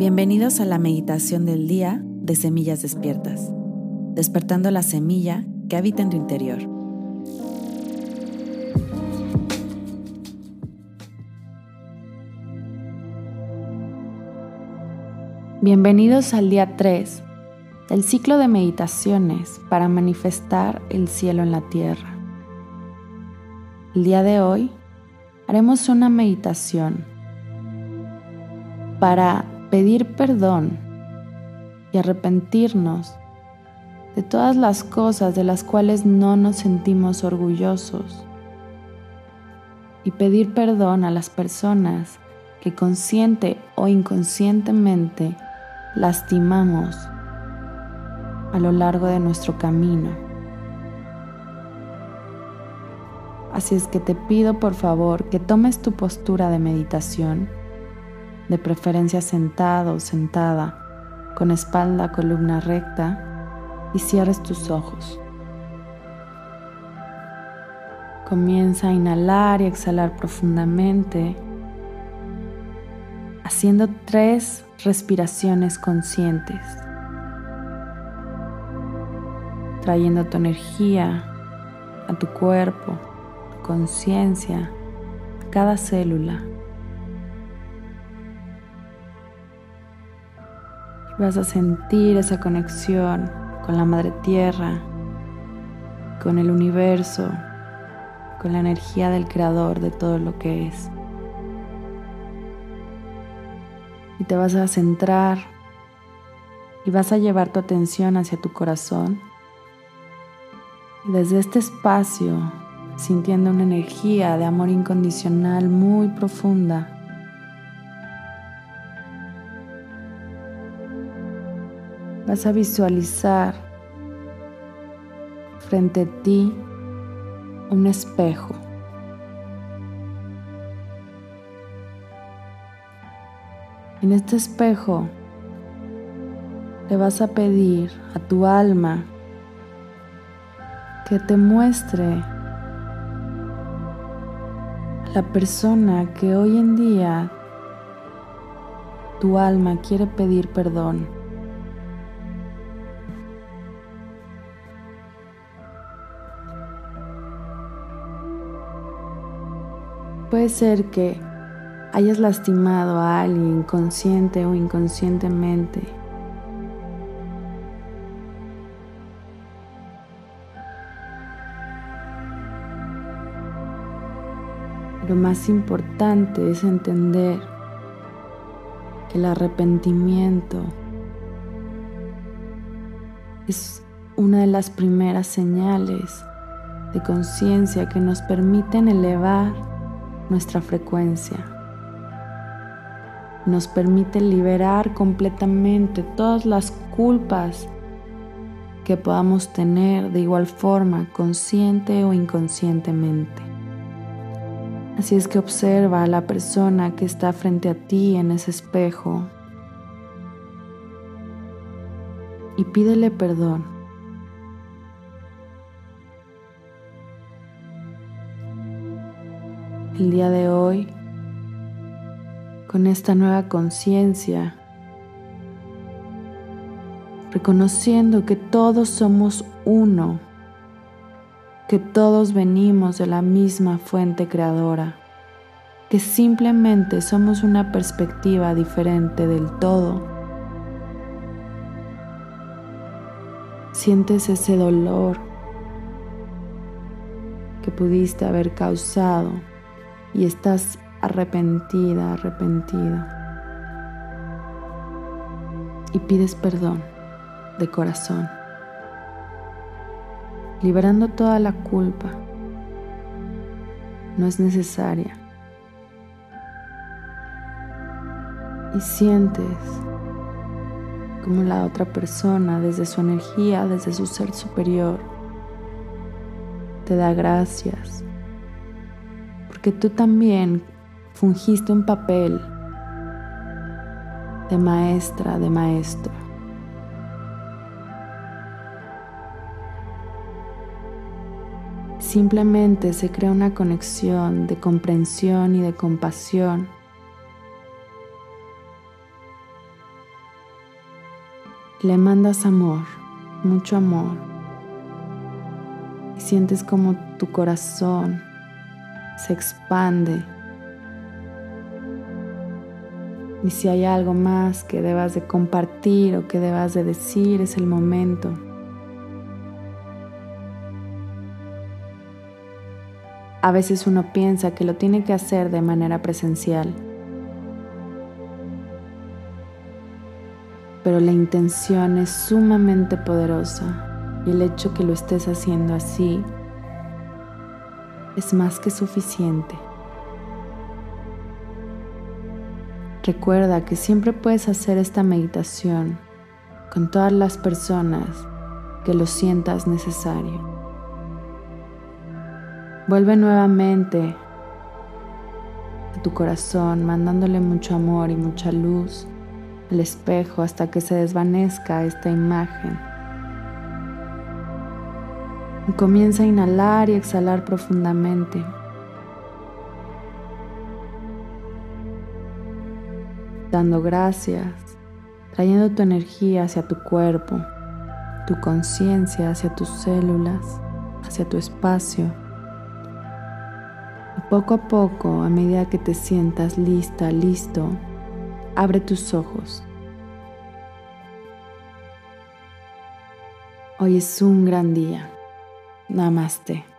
Bienvenidos a la meditación del día de Semillas Despiertas, despertando la semilla que habita en tu interior. Bienvenidos al día 3 del ciclo de meditaciones para manifestar el cielo en la tierra. El día de hoy haremos una meditación para pedir perdón y arrepentirnos de todas las cosas de las cuales no nos sentimos orgullosos y pedir perdón a las personas que consciente o inconscientemente lastimamos a lo largo de nuestro camino. Así es que te pido por favor que tomes tu postura de meditación de preferencia sentado o sentada, con espalda, columna recta, y cierres tus ojos. Comienza a inhalar y exhalar profundamente, haciendo tres respiraciones conscientes, trayendo tu energía a tu cuerpo, conciencia, cada célula. Vas a sentir esa conexión con la Madre Tierra, con el universo, con la energía del Creador de todo lo que es. Y te vas a centrar y vas a llevar tu atención hacia tu corazón. Y desde este espacio, sintiendo una energía de amor incondicional muy profunda, vas a visualizar frente a ti un espejo. En este espejo le vas a pedir a tu alma que te muestre la persona que hoy en día tu alma quiere pedir perdón. Puede ser que hayas lastimado a alguien consciente o inconscientemente. Lo más importante es entender que el arrepentimiento es una de las primeras señales de conciencia que nos permiten elevar nuestra frecuencia. Nos permite liberar completamente todas las culpas que podamos tener de igual forma, consciente o inconscientemente. Así es que observa a la persona que está frente a ti en ese espejo y pídele perdón. El día de hoy con esta nueva conciencia, reconociendo que todos somos uno, que todos venimos de la misma fuente creadora, que simplemente somos una perspectiva diferente del todo. Sientes ese dolor que pudiste haber causado y estás arrepentida, arrepentido. Y pides perdón de corazón, liberando toda la culpa. No es necesaria. Y sientes como la otra persona, desde su energía, desde su ser superior, te da gracias porque tú también fungiste un papel de maestra, de maestro. Simplemente se crea una conexión de comprensión y de compasión Le mandas amor, mucho amor. Y sientes como tu corazón se expande. Y si hay algo más que debas de compartir o que debas de decir, es el momento. A veces uno piensa que lo tiene que hacer de manera presencial. Pero la intención es sumamente poderosa y el hecho que lo estés haciendo así es más que suficiente. Recuerda que siempre puedes hacer esta meditación con todas las personas que lo sientas necesario. Vuelve nuevamente a tu corazón, mandándole mucho amor y mucha luz al espejo hasta que se desvanezca esta imagen. Y comienza a inhalar y exhalar profundamente. Dando gracias, trayendo tu energía hacia tu cuerpo, tu conciencia hacia tus células, hacia tu espacio poco a poco, a medida que te sientas lista, listo, abre tus ojos. Hoy es un gran día. Namaste.